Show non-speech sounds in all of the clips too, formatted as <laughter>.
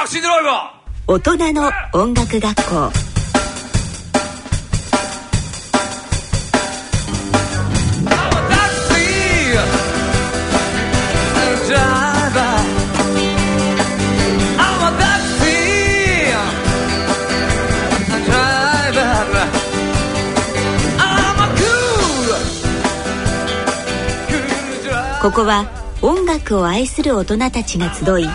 タクシードライバー。大人の音楽学校。ここは音楽を愛する大人たちが集い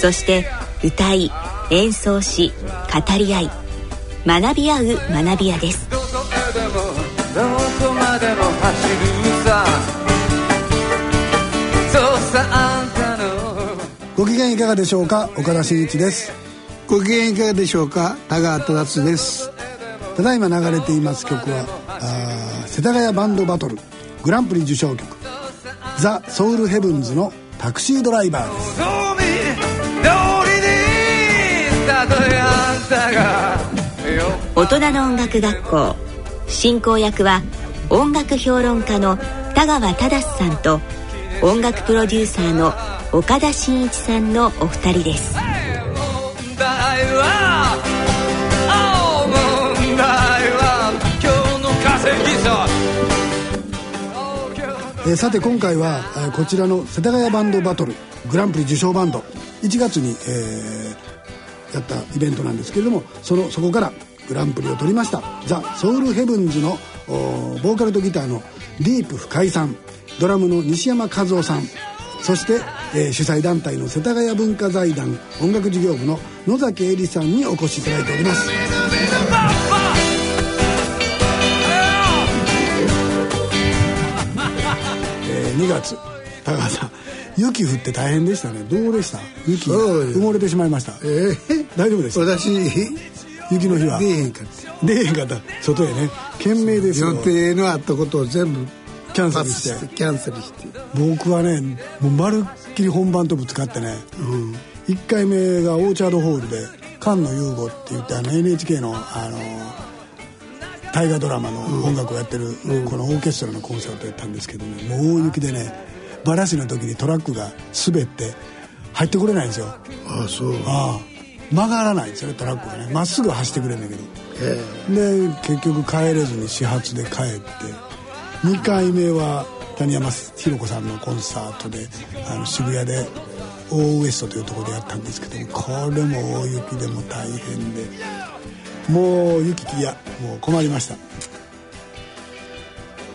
そして歌い演奏し語り合い。学び合う学び屋です。ご機嫌いかがでしょうか？岡田真一です。ご機嫌いかがでしょうか？田川忠です。ただいま流れています曲は世田谷バンドバトルグランプリ受賞曲ザ・ソウルヘブンズのタクシードライバーです大人の音楽学校進行役は音楽評論家の田川忠さんと音楽プロデューサーの岡田真一さんのお二人です、さて今回は、こちらの世田谷バンドバトルグランプリ受賞バンド。1月に、えー、やったイベントなんですけれどもそのそこからグランプリを取りました。ザ・ソウルヘブンズのボーカルとギターのディープ深井さんドラムの西山和夫さんそして、えー、主催団体の世田谷文化財団音楽事業部の野崎恵里さんにお越しいただいております。2月高橋さん雪降って大変でしたね。どうでした？雪。埋もれてしまいました。ええ。ー、大丈夫です？私雪の日は？出えへんかった。出えへんかった。外へね。懸命ですよ。予定のあったことを全部キャンセルして。キャンセルして。僕はねもうまるっきり本番とぶつかってね、うん、1回目がオーチャードホールで菅野優吾って言ってあの NHK のあの大河ドラマの音楽をやってる、このオーケストラのコンサートやったんですけどねもう大雪でねバラシの時にトラックが滑って入ってこれないんですよ。ああそう。ああ曲がらないんですよねトラックがね。まっすぐ走ってくれるんだけど。で結局帰れずに始発で帰って。2回目は谷山ひ子さんのコンサートであの渋谷でオーウエストというところでやったんですけどこれも大雪でも大変で。もう雪いやもう困りました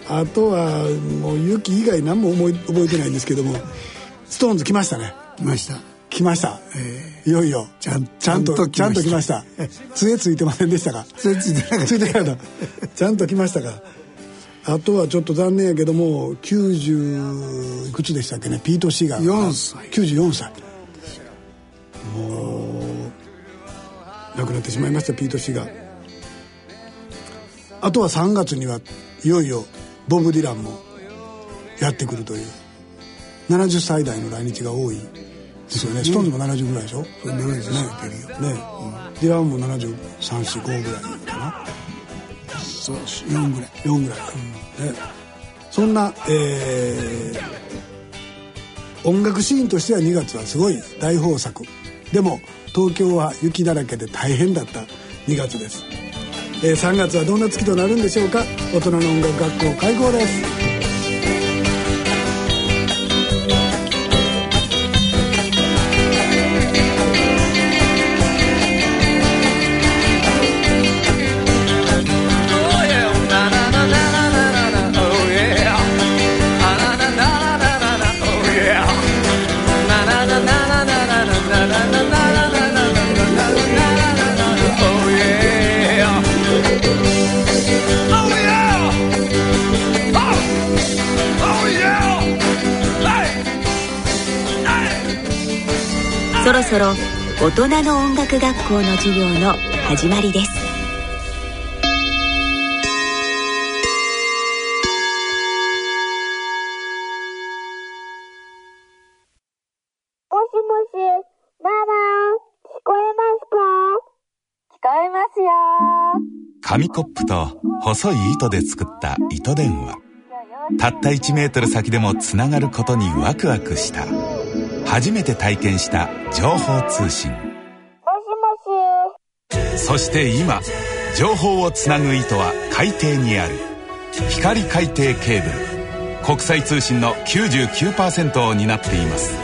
あとはもう雪以外何も思い覚えてないんですけどもストーンズ来ましたね。来ました。来ました、えー、いよいよ。ちゃんちゃんとちゃんと来ました。杖ついてませんでしたか？杖ついてなかったついてなかったちゃんと来ましたか？あとはちょっと残念やけども90いくつでしたっけね？ピート・シーガー。4歳。94歳。もう亡くなってしまいましたピート氏があとは3月にはいよいよボブ・ディランもやってくるという。70歳代の来日が多いですよね、ストーンズも70ぐらいでしょ？そう70歳てるよね、うん、ディランも734 5ぐらいかな。そう4ぐらい。4ぐらい、うん、ね。そんな、えー、音楽シーンとしては2月はすごい大豊作。でも東京は雪だらけで大変だった2月です、えー、3月はどんな月となるんでしょうか。大人の音楽学校開校です。そろ大人の音楽学校の授業の始まりです。もしもし、ママ、聞こえますか？聞こえますよ。紙コップと細い糸で作った糸電話。たった1メートル先でもつながることにワクワクした初めて体験した情報通信。そして今情報をつなぐ糸は海底にある。光海底ケーブル。国際通信の99%を担っています。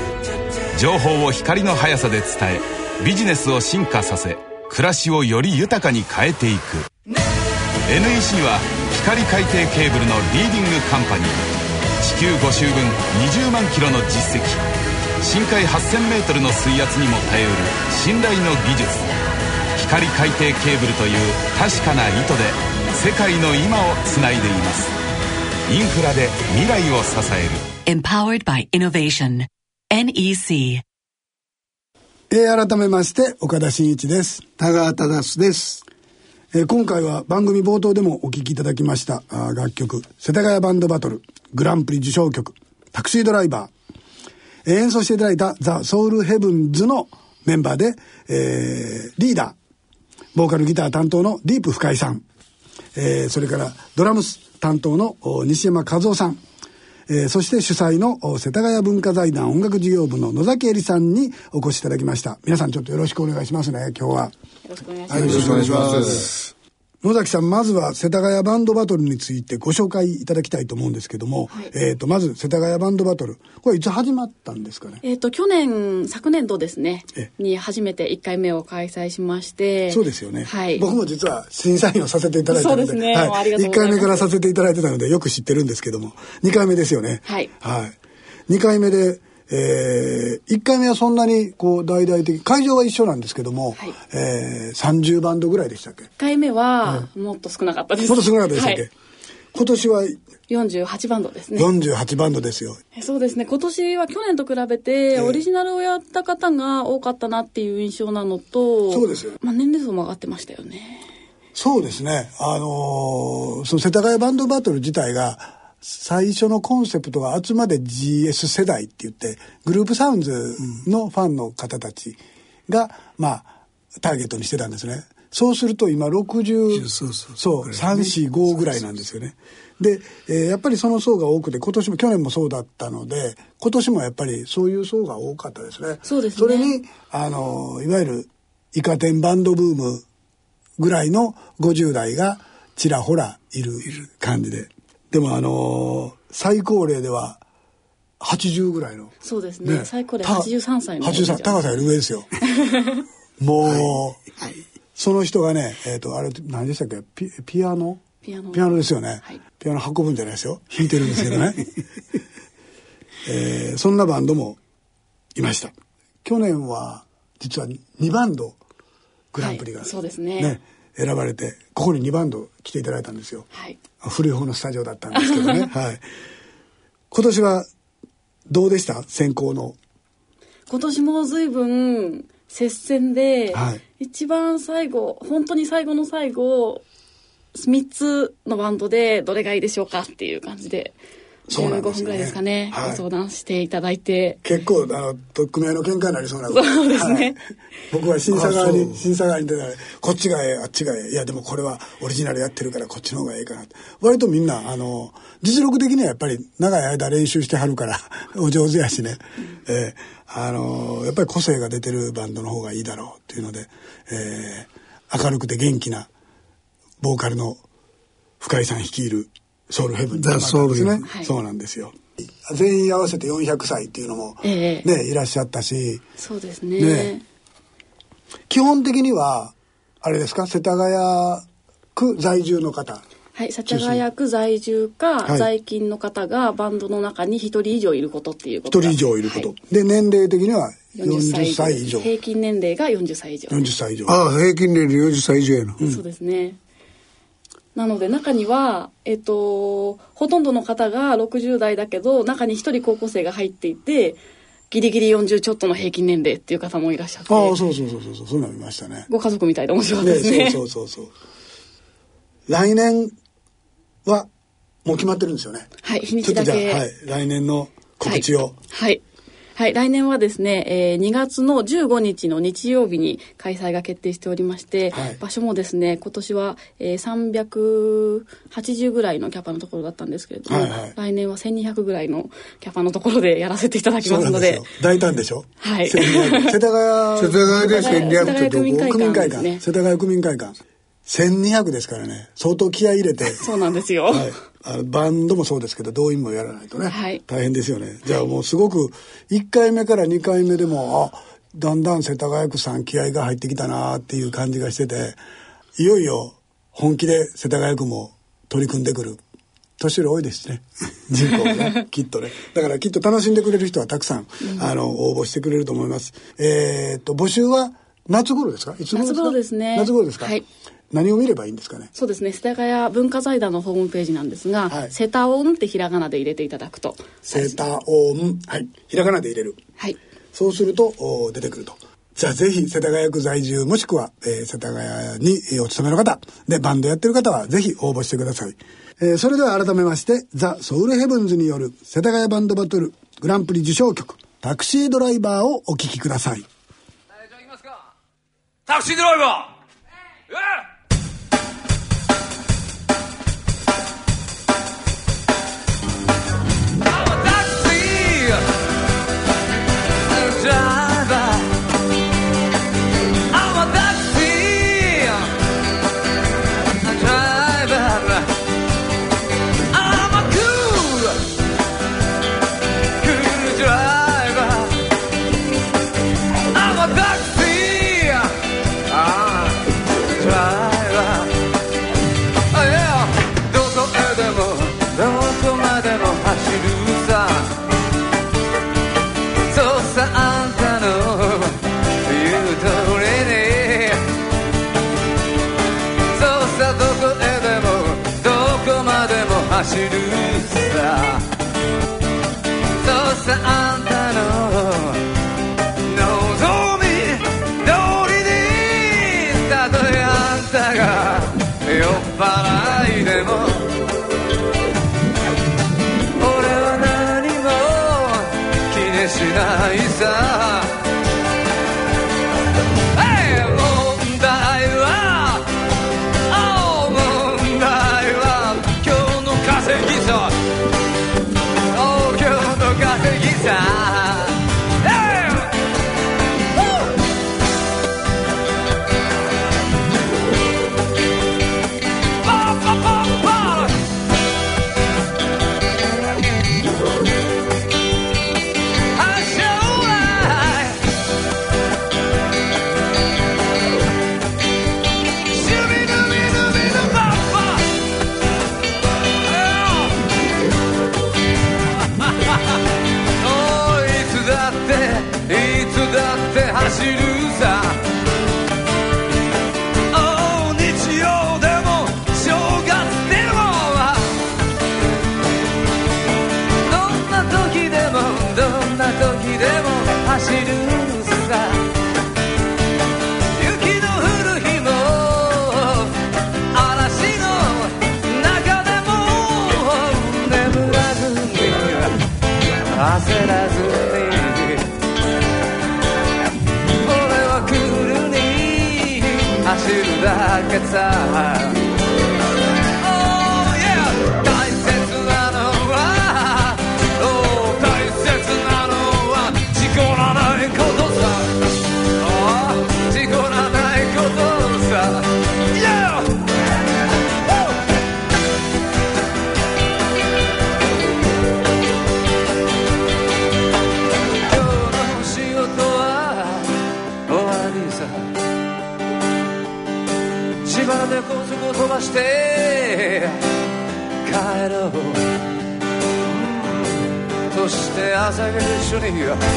情報を光の速さで伝えビジネスを進化させ暮らしをより豊かに変えていく。NEC は光海底ケーブルのリーディングカンパニー。地球5周分20万キロの実績深海 8000m の水圧にも耐えうる信頼の技術。光海底ケーブルという確かな糸で世界の今をつないでいます。インフラで未来を支える。Empowered by Innovation. NEC えー、改めまして岡田真一です。田川忠です。えー、今回は番組冒頭でもお聴きいただきました。あ楽曲「世田谷バンドバトル」グランプリ受賞曲「タクシードライバー」えー、演奏していただいたザ・ソウルヘブンズのメンバーで、えー、リーダーボーカルギター担当のディープ深井さん、えー、それからドラムス担当の西山和夫さんえー、そして主催の世田谷文化財団音楽事業部の野崎恵里さんにお越しいただきました。皆さんちょっとよろしくお願いしますね今日は。よろしくお願いします、はい、よろしくお願いします野崎さんまずは世田谷バンドバトルについてご紹介いただきたいと思うんですけども、はい、えっ、とまず世田谷バンドバトルこれいつ始まったんですかね？えっ、と去年昨年度ですね。に初めて1回目を開催しまして。そうですよね、はい、僕も実は審査員をさせていただいたのでそうですね、はい、1回目からさせていただいてたのでよく知ってるんですけども。2回目ですよね。はい、はい、2回目でえー、1回目はそんなにこう大々的会場は一緒なんですけども、はい、えー、30バンドぐらいでしたっけ？1回目はもっと少なかったです、もっと少なかったでしたっけ、はい、今年は48バンドですね。48バンドですよ。そうですね。今年は去年と比べてオリジナルをやった方が多かったなっていう印象なのと、そうですよ、まあ、年齢層も上がってましたよね。そうですね。あのー、その世田谷バンドバトル自体が最初のコンセプトはあくまで GS 世代って言ってグループサウンズのファンの方たちが、まあターゲットにしてたんですね。そうすると今60そう345ぐらいなんですよね。で、えー、やっぱりその層が多くて今年も去年もそうだったので今年もやっぱりそういう層が多かったですね。そうですねそれにあのいわゆるイカ天バンドブームぐらいの50代がちらほらいる感じで。でもあのー、最高齢では80ぐらいの。そうですね。ね最高齢83歳の。83、高さより上ですよ。<laughs> もう、はいはい、その人がね、えっ、ー、と、あれ、何でしたっけ？ピピアノ？ピアノ。ピアノですよね。はい、ピアノ運ぶんじゃないですよ。弾いてるんですけどね。<laughs> えー、そんなバンドもいました。去年は、実は2バンドグランプリが、そうですねね選ばれてここに2バンド来ていただいたんですよ、はい、古い方のスタジオだったんですけどね、<laughs> はい、今年はどうでした？選考の。今年も随分接戦で、はい、一番最後本当に最後の最後3つのバンドでどれがいいでしょうかっていう感じで15分ぐらいですかね、はい、ご相談していただいて。結構あの取っ組み合いの喧嘩になりそうなそうですね、はい、僕は審査側に審査側に出たらこっちがええあっちがええ。いやでもこれはオリジナルやってるからこっちの方がええかな。割とみんなあの実力的にはやっぱり長い間練習してはるから <laughs> お上手やしね、うん、え。ー、あのやっぱり個性が出てるバンドの方がいいだろうっていうので、えー、明るくて元気なボーカルの深井さん率いるソウルヘブンザ・ソウルですね、はい、そうなんですよ。全員合わせて400歳っていうのもね、え。ー、いらっしゃったし。そうですね。ね。基本的にはあれですか？世田谷区在住の方。はい、世田谷区在住か、はい、在勤の方がバンドの中に1人以上いることっていうこと1人以上いること、はい、で年齢的には40歳以上。平均年齢が40歳以上。40歳以上。ああ平均年齢40歳以上やな、うん、そうですねなので中には、えっと、ほとんどの方が60代だけど中に1人高校生が入っていてギリギリ40ちょっとの平均年齢っていう方もいらっしゃってああそうそうそうそうそうそういうの見ましたね。ご家族みたいで面白かったですね。ねそうそうそうそう。来年はもう決まってるんですよね。はい日にちだけ。はい来年の告知を。はい、はいはい、来年はですね、えー、2月の15日の日曜日に開催が決定しておりまして、はい、場所もですね、今年は、えー、380ぐらいのキャパのところだったんですけれども、はいはい、来年は1200ぐらいのキャパのところでやらせていただきますので。大胆でしょ？はい。世田谷。<laughs> 世田谷で1200ってどこ？区民会館。世田谷区民会館。1200ですからね、相当気合い入れて。そうなんですよ。はいあのバンドもそうですけど動員もやらないとね、はい、大変ですよね。じゃあもうすごく1回目から2回目でもあだんだん世田谷区さん気合が入ってきたなっていう感じがしてていよいよ本気で世田谷区も取り組んでくる。年寄り多いですしね。<laughs> 人口がねきっとね。だからきっと楽しんでくれる人はたくさん、あの応募してくれると思います。えー、っと募集は夏頃ですか？いつ頃ですか？夏頃ですね。夏頃ですか？はい。何を見ればいいんですかね？そうですね。世田谷文化財団のホームページなんですが「はい、セタオン」ってひらがなで入れていただくと。セタオンはい。ひらがなで入れる。はい。そうすると出てくると。じゃあぜひ世田谷区在住もしくは、えー、世田谷にお勤めの方でバンドやってる方はぜひ応募してください、えー、それでは改めましてザ・ソウルヘブンズによる世田谷バンドバトルグランプリ受賞曲タクシードライバーをお聴きください、えー、じゃあいきますかタクシードライバー的女。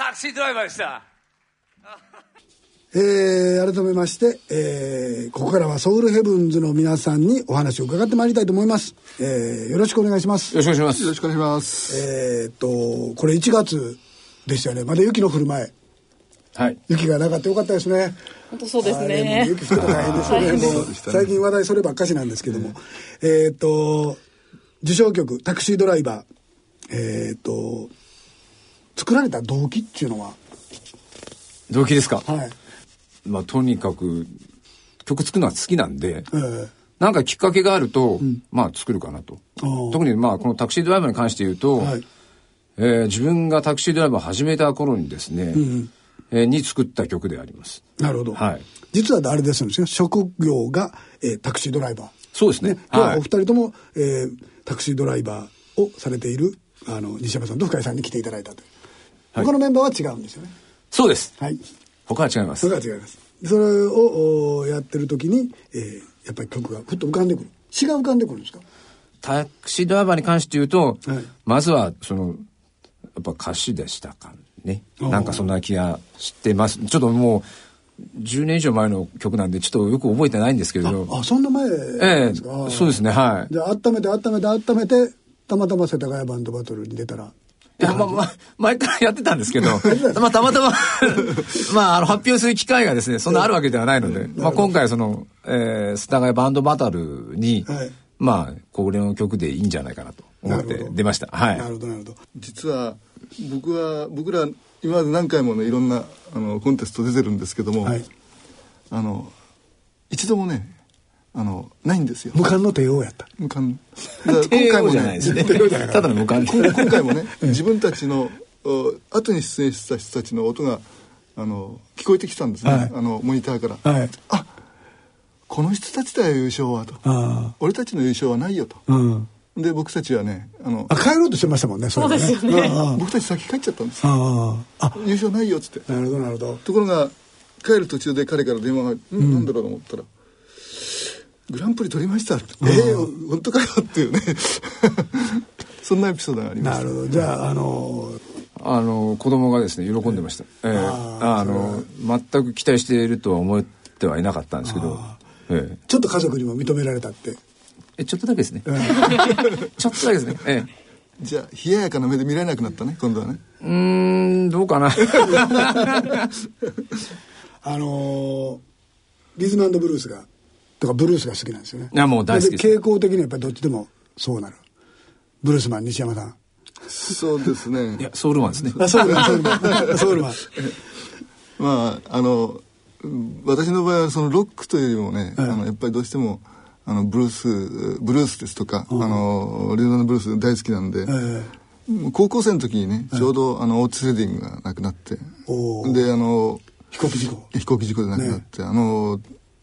タクシードライバーでしたえー、改めまして、えー、ここからはソウルヘブンズの皆さんにお話を伺ってまいりたいと思います。えー、よろしくお願いします。よろしくお願いします。よろしくお願いします。えーっと、これ1月でしたよね。まだ雪の降る前。はい。雪がなかったよかったですね。本当そうですねう雪降って大変ですよね。もう最近話題そればっかしなんですけども。えーっと、受賞曲、タクシードライバー。えーっと、作られた動機っていうのは、動機ですか？はい。まあ、とにかく、曲作るのは好きなんで、えーなんかきっかけがあると、まあ作るかなと。特にまあこのタクシードライバーに関して言うと、はいえー自分がタクシードライバーを始めた頃にですね、えーに作った曲であります。なるほど。はい実はあれですよね。職業が、えータクシードライバー。そうですね。はいお二。人とも、えータクシードライバーをされているあの西山さんと深井さんに来ていただいたという、はい他のメンバーは違うんですよね。そうです。はい。他は違います。そ。れは違います。それをおやってる時に、えーやっぱり曲がふっと浮かんでくる。詩が浮かんでくるんですか？タクシードライバーに関して言うと、はい。まずはそのやっぱ歌詞でしたかね。なんかそんな気がしてます。ちょっともう10年以上前の曲なんでちょっとよく覚えてないんですけれど。あそんな前ええですか、あーそうですね。はい。じゃあ温めて温めて温めてたまたま世田谷バンドバトルに出たらいや、まあ、まあ、前からやってたんですけど、<laughs> まあ、たまたま、<laughs> まあ、あの、発表する機会がですね、そんなあるわけではないので、まあ、今回、その、えー、世田谷バンドバトルに、はい。まあ、これの曲でいいんじゃないかなと思って出ました。はい。なるほどなるほど。実は僕は僕ら今まで何回もねいろんなあのコンテスト出てるんですけども、はい。あの一度もねあのないんですよ。無冠の帝王やった。無冠。だから帝今回もね。ただの無冠。今今回もね <laughs> 自分たちのお後に出演した人たちの音があの聞こえてきたんですね、はい。あのモニターから、はい。あこの人たちだよ優勝はと。あ俺たちの優勝はないよと。あうん。で僕たちはねあのあ帰ろうとしてましたもんねそれはそうですよね。あ僕たち先帰っちゃったんです。あああ優勝ないよっつって。なるほどなるほど。ところが帰る途中で彼から電話が「うん、なんだろう?」と思ったら「グランプリ取りました」って「ええー、本当かよ」っていうね。<laughs> そんなエピソードがあります。なるほど。じゃああのあの、子供がですね、喜んでました。ええあの、全く期待しているとは思ってはいなかったんですけど、ええちょっと家族にも認められたって。え、ちょっとだけですね。<laughs> ちょっとだけですね。ええ。じゃあ冷ややかな目で見られなくなったね今度はね。うーん、どうかな。<laughs> あのーリズムブルースがとかブルースが好きなんですよね。いやもう大好きです。傾向的にはやっぱりどっちでもそうなる。ブルースマン西山さん。そうですね。いや、ソウルマンですね。あソウルマンソウルマン。ソウルマン。<laughs> まああのうん私の場合はそのロックというよりもね、ええ。あのやっぱりどうしてもあのブルースブルースですとか、あのリズムブルース大好きなんで、え高校生の時にねちょうど、あのオーティス・レディングが亡くなってであの飛行機事故。飛行機事故で亡くなって、あの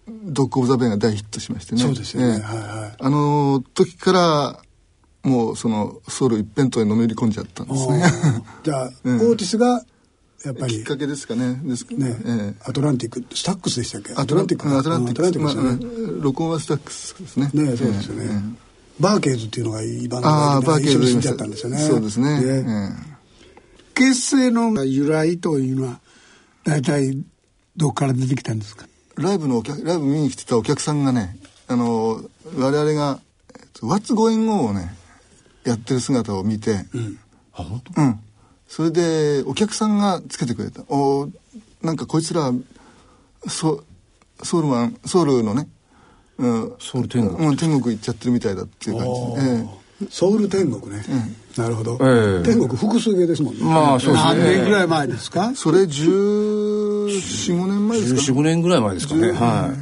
ドッグ・オブ・ザ・ベンが大ヒットしましてね。そうですよね。ええ。はいはい。あの時からもうそのソウル一辺倒にのめり込んじゃったんですね。じゃあ、う <laughs> んオーティスがやっぱり。きっかけですかね。ですね、ええ。アトランティックスタックスでしたっけ？アトランティックアトランティックまあ録音はスタックスですね。ねそうですよね、ええ。 Bar-Kays っていうのがいいバンドああ Bar-Kays にったんですよね。そうですね。え結成の由来というのは大体どこから出てきたんですか？えライブのお客ライブ見に来てたお客さんがねあの我々がえっと「What's Going On」をねやってる姿を見て、あ、本当？うん。それで、お客さんがつけてくれた。おなんかこいつら、ソソウルマン、ソウルのね、うん、ソウル天国。うん、天国行っちゃってるみたいだっていう感じ。で。えソウル天国ね、なるほど、ええ。天国複数形ですもんね。まあ、そうです何年ぐね。らい前ですか？えそれ14、5年前ですか？14、5年ぐらい前ですかね。は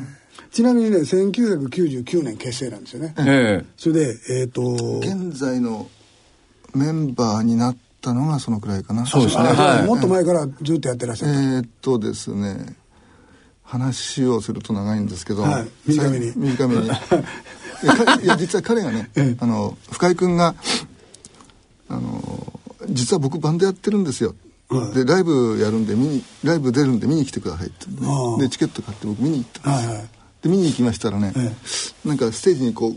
ちなみにね1999年結成なんですよね、い。ええ。それでえっ、と現在のメンバーになったのがそのくらいかな。そうですね。はい。もっと前からずっとやってらっしゃえった、ーっとですね話をすると長いんですけど、はい。短めに。短めに。<laughs> いやかいや実は彼がね、あの深井君があの実は僕バンドやってるんですよ、はい。でライブやるんで見にライブ出るんで見に来てくださいって。言でチケット買って僕見に行ったんです、はいはい。で見に行きましたらね、えなんかステージにこう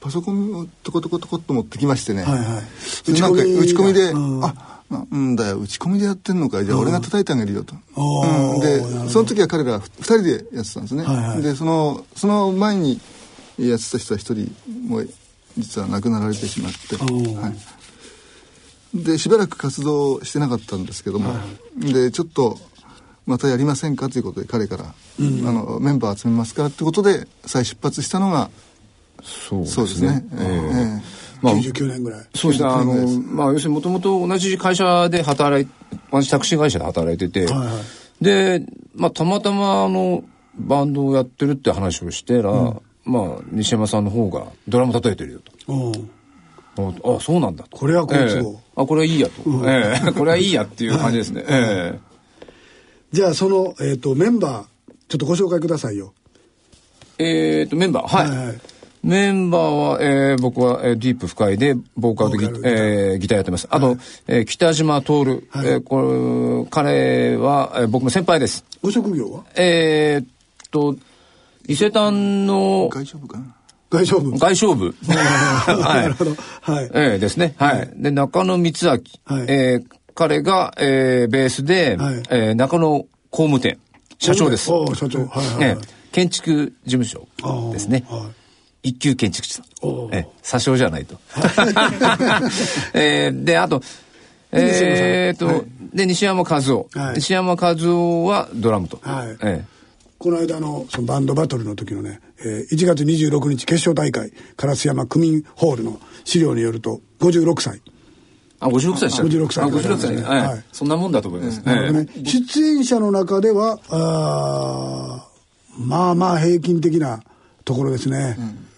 パソコンをトコトコトコっと持ってきましてね、はいはい。それなんか打ち込みで、うん。あなんだよ打ち込みでやってんのかい。じゃあ俺が叩いてあげるよと、うん、でその時は彼ら2人でやってたんですね、はいはい、でそのその前にやってた人は1人もう実は亡くなられてしまって、はい、でしばらく活動してなかったんですけども、はい、でちょっとまたやりませんかということで彼から、うん、あのメンバー集めますからってことで再出発したのがそうですね。えー、えーまあ、99年ぐらい。そうですね。あの、まあ、要するにもともと同じ会社で働い、同じタクシー会社で働いてて、はいはい、で、まあ、たまたまあの、バンドをやってるって話をしてら、うん、まあ、西山さんの方がドラム叩いてるよと。ああ、そうなんだと。これはこいつを、えー、あ、これはいいやと。うん、ええー、<laughs> これはいいやっていう感じですね。はい、ええー、じゃあ、その、えっ、ー、と、メンバー、ちょっとご紹介くださいよ。えっ、と、メンバー、はい。はいはいメンバーは、えー、僕は、えー、ディープ深いで、ボーカルでギ,、えー、ギターやってます。あと、はい、えー、北島徹、はい、えー、これ、彼は、えー、僕の先輩です。ご職業は？えー、っと、伊勢丹の、外商部かな？外商部。外商部。<laughs> はい。なるほど。はい。えー、ですね。はい。で、中野光明。はい。えー、彼が、えー、ベースで、はい、えー、中野工務店。社長です。ああ、社長。はい、はい、えー。建築事務所ですね。はい。一級建築士さん。え、詐称じゃないと。<laughs> えー、で、あと、えー、と、はい、で、西山和夫。はい、西山和夫はドラムと。はい。えー、この間のそのバンドバトルの時のね、えー、1月26日決勝大会、烏山区民ホールの資料によると、56歳。あ、56歳でした56歳。あ、56歳、ね、はい。そんなもんだと思います。なるほどね。出演者の中では、あまあまあ平均的なところですね。うん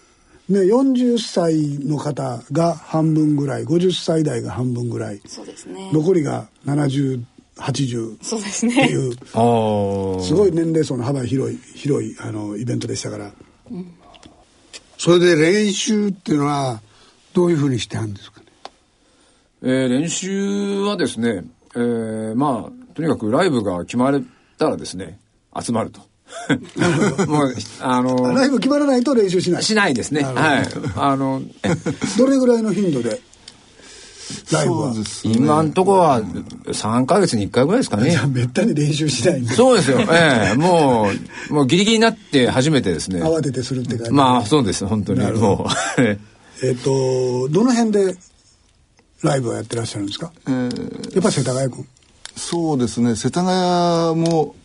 ね、40歳の方が半分ぐらい50歳代が半分ぐらいそうですね残りが7080そうですね。っていう。すごい年齢層の幅広い広いあのイベントでしたから、うん、それで練習っていうのはどういうふうにしてあるんですかね？えー、練習はですね、えー、まあとにかくライブが決まれたらですね集まると。<laughs> もう、あのライブ決まらないと練習しない。しないですね。はい。あの、<laughs> どれぐらいの頻度で？ライブは、ね、今んとこは3か月に1回ぐらいですかね。じゃめったに練習しないそうですよ。ええもう、もうギリギリになって初めてですね。慌ててするって感じ。まあ、そうです、本当に。もう。えっと、どの辺でライブはやってらっしゃるんですか、えー、やっぱ世田谷区そうですね、世田谷も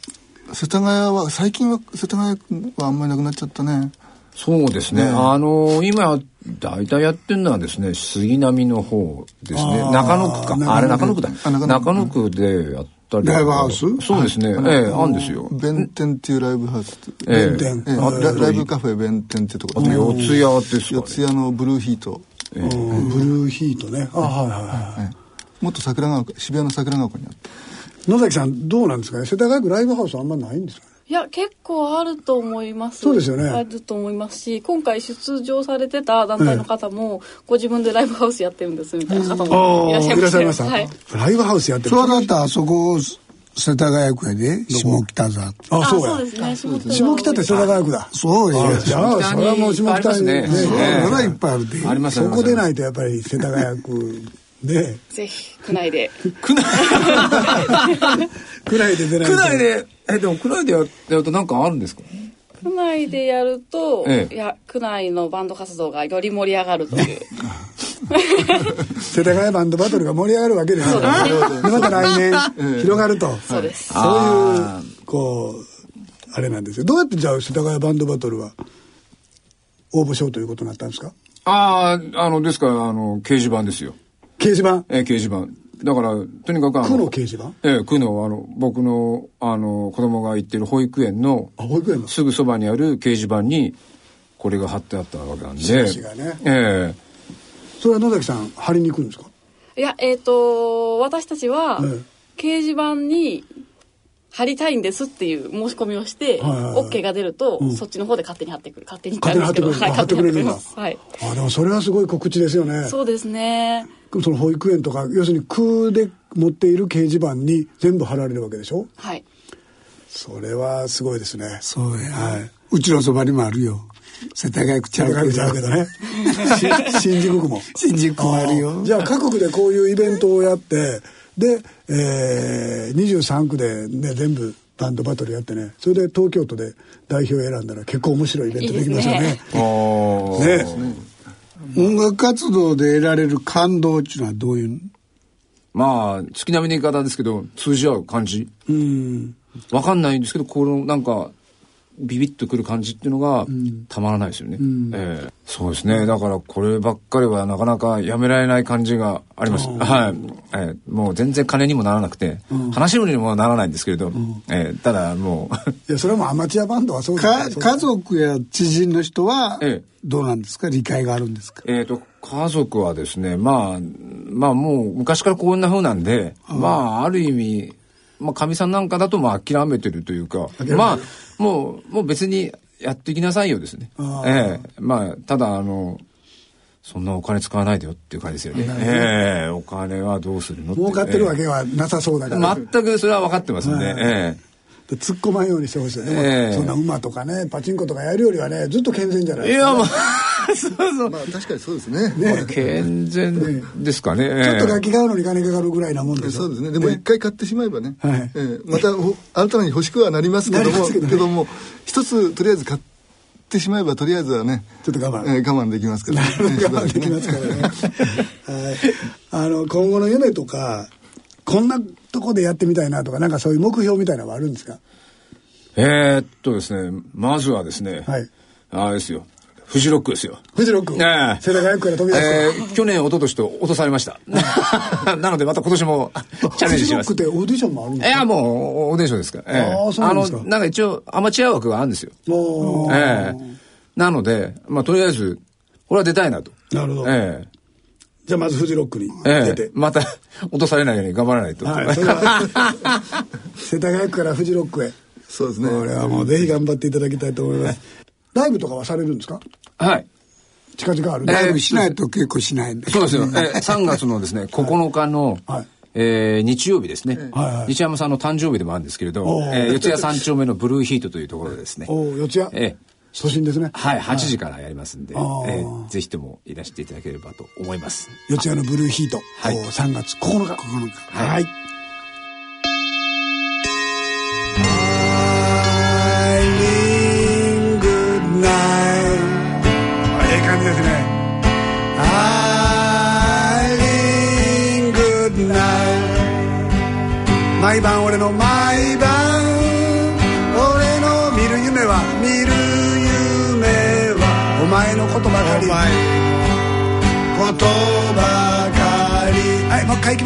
世田谷は最近は世田谷はあんまりなくなっちゃったねそうですね、ね、あの今大体やってるのはですね杉並の方ですね。中野区か。あれ中野区だ。中野区。でやったりライブハウス？そうですね。ええあるんですよ。弁天っていうライブハウス弁天、ええ、ライブカフェ弁天っていうところ四谷ですか、四谷のブルーヒート、ええ、ブルーヒートね。あはいはいはい、もっと桜川渋谷の桜川湖にあって野崎さんどうなんですかね？世田谷区ライブハウスあんまないんですかね？いや結構あると思います。そうですよね。あると思いますし今回出場されてた団体の方も、ご自分でライブハウスやってるんですみたいな方もいらっしゃいました、はい、ライブハウスやってるそうだったあそこ世田谷区やで下北沢。あそうや。そうですね。下北って世田谷区だ。そうやじゃあそれはもう下北にね。まだいっぱいあるであります。そこでないとやっぱり世田谷区ね。ぜひ区内で。区内。区内で出ない区内でえでも区内でやると何かあるんですか？区内でやると、ええ、いや区内のバンド活動がより盛り上がるという。世田谷バンドバトルが盛り上がるわけです。よ、ね、また来年広がると、そうです。そういうこうあれなんですよ。どうやってじゃあ世田谷バンドバトルは応募しようということになったんですか？あああのですからあの掲示板ですよ掲示板？えー、掲示板。だから、とにかくあの、区の掲示板？ええー、区の、あの、僕の、あの、子供が行ってる保育園の、あ、保育園の？すぐそばにある掲示板に、これが貼ってあったわけなんで。がね。ええ。ー、それは野崎さん、貼りに行くんですか？いや、えっ、ー、と、私たちは、掲示板に貼りたいんですっていう申し込みをして、はいはいはい、OK が出ると、うん、そっちの方で勝手に貼ってくる勝手に勝手に貼ってくる、はい、貼ってくれるんだ、はい、あでもそれはすごい告知ですよね。そうですねその保育園とか要するに空で持っている掲示板に全部貼られるわけでしょ？はい。それはすごいですね。そうや、はい、うちのそばにもあるよ。世田谷区ちゃうけどね。<laughs> 新宿区も。新宿区もあるよ。じゃあ各区でこういうイベントをやってで、えー、23区でね全部バンドバトルやってね。それで東京都で代表選んだら結構面白いイベントできますよね。ね。ね音楽活動で得られる感動っていうのはどういうまあ月並みの言い方ですけど通じ合う感じ。うん。わかんないんですけどこのなんかビビッとくる感じっていうのがたまらないですよね、うん、えー、そうですね。だからこればっかりはなかなかやめられない感じがあります。はい、えー、もう全然金にもならなくて、うん、話にもならないんですけれど、うん、えー、ただもう。いやそれもアマチュアバンドはそうですか家族や知人の人はどうなんですか？理解があるんですか？えっ、ー、と家族はですねまあまあもう昔からこんな風なんで、まあある意味まあ、かみさんなんかだとまあ諦めてるというか、まあ、もう、もう別にやっていきなさいよですね。ええ。まあ、ただ、あの、そんなお金使わないでよっていう感じですよね。ええ。お金はどうするの儲かってるわけはなさそうだから。全くそれは分かってますんで、ええ突っ込まんようにしてほしいよね、えー、そんな馬とかねパチンコとかやるよりはねずっと健全じゃないですか、ね、いやまあ <laughs> そうそう。まあ確かにそうですね。ね。健全ですかね、ね、ちょっと楽器買うのに金かかるぐらいなもんでそうですね。でも一回買ってしまえばね、はい、えー、また新たに欲しくはなりますけども。けども一つとりあえず買ってしまえばとりあえずはねちょっと我慢、えー、我慢できますから、ね、我慢できますからね。<laughs> はい。あの今後の夢とかこんなとこでやってみたいなとかなんかそういう目標みたいなのはあるんですか？えー、っとですねまずはですね、はい、あれですよフジロックですよ。フジロック。ねえ。世田谷区から飛び出えー、去年、一昨年と落とされました。<laughs> <laughs> なので、また今年もチャレンジします。フジロックってオーディションもあるんですか？いや、もう、オーディションですから。えー、ああ、そうですかあの、なんか一応、アマチュア枠があるんですよ。ええー、なので、まあ、とりあえず、これは出たいなと。なるほど。ええーじゃあまずフジロックに出て、ええ、また <laughs> 落とされないように頑張らないと。はい、<laughs> 世田谷区からフジロックへ。そうですね。これはもうぜひ頑張っていただきたいと思います。ライブとかはされるんですか？はい。近々あるライブしないと結構しないんで。そうですよ。え3 <laughs> 月のですね、9日の、はいえー、日曜日ですね、はいはい、日山さんの誕生日でもあるんですけれど、えー、四谷三丁目のブルーヒートというところですね。お四谷？えー都心ですね。はい、8時からやりますんで、はい、えー、ぜひともいらしていただければと思います。四谷のブルーヒート、はい、3月9日。9日。はい。はい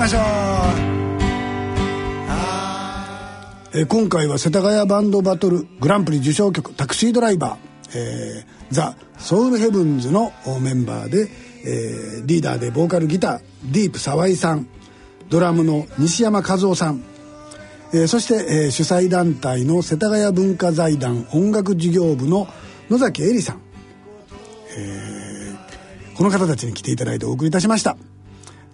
ましょう。え今回は世田谷バンドバトルグランプリ受賞曲「タクシードライバー」えー、ザ・ソウルヘブンズのメンバーで、えー、リーダーでボーカルギターディープ沢井さんドラムの西山和夫さん、えー、そして、えー、主催団体の世田谷文化財団音楽事業部の野崎恵里さんえー、この方たちに来ていただいてお送りいたしました。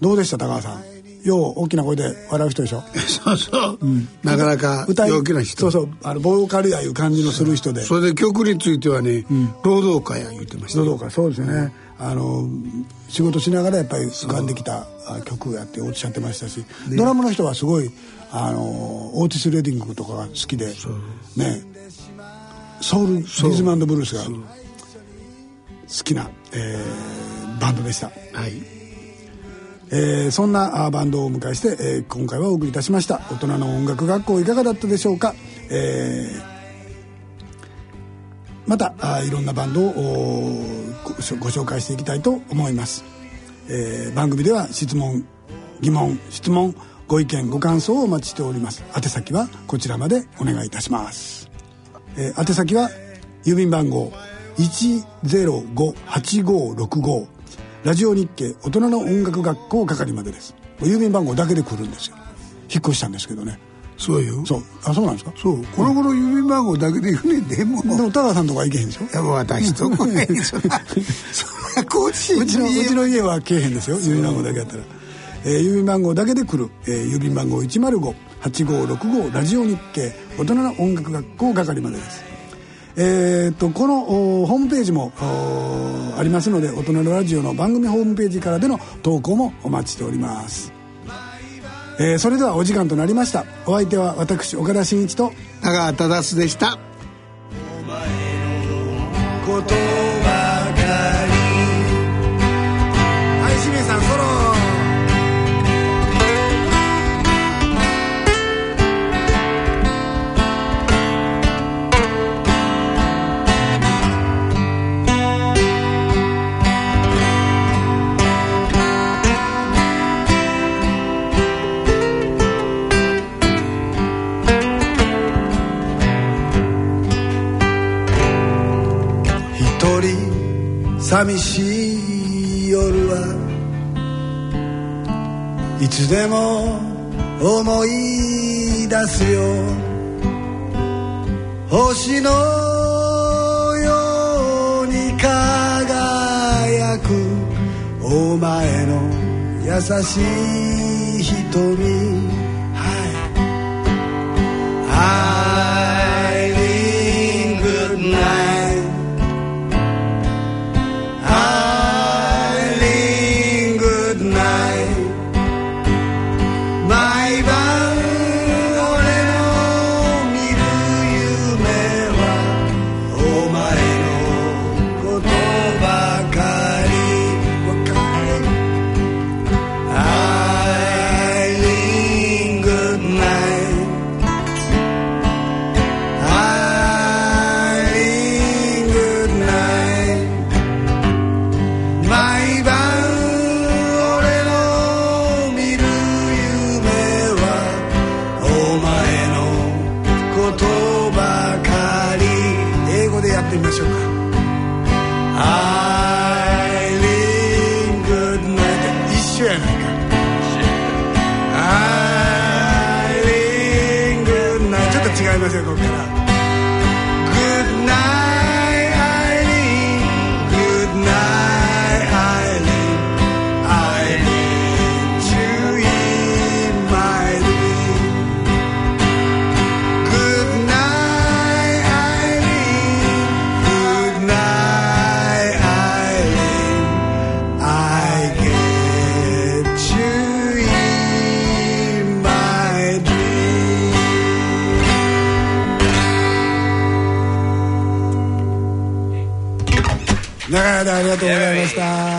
どうでした高川さん？よう大きな声で笑う人でしょ？そうそう、うん、なかなか陽気な人。そうそう。あのボーカルやいう感じのする人で。それで曲についてはね、うん、労働会や言ってました。労働会そうですよね、うん、あの仕事しながらやっぱり浮かんできた曲やっておっしゃってましたし。ドラムの人はすごいあのオーティス・レディングとかが好きでね。ソウルリズムブルースが好きな、えー、バンドでした。はいえー、そんなバンドをお迎えして、えー、今回はお送りいたしました。大人の音楽学校いかがだったでしょうか、えー、またあいろんなバンドをご紹介していきたいと思います、えー、番組では質問疑問質問ご意見ご感想をお待ちしております。宛先はこちらまでお願いいたします、えー、宛先は郵便番号1058565ラジオ日経大人の音楽学校係までです。郵便番号だけで来るんですよ。引っ越したんですけどね。そうよ。そう。あそうなんですか？そう。この頃郵便番号だけで行くねんでも。でも田川さんとか行けへんでしょ？いや私とこへん。<laughs> そんなうちのうちの家はけえへんですよ。郵便番号だけやったら、えー、郵便番号だけで来る、えー、郵便番号1058565ラジオ日経大人の音楽学校係までですえー、っとこのホームページもありますので大人のラジオの番組ホームページからでの投稿もお待ちしております、えー、それではお時間となりました。お相手は私岡田真一と田川忠でした。ことばかりは寂しい夜はいつでも思い出すよ。星のように輝くお前の優しい瞳。はい。ってみましょうか。長い間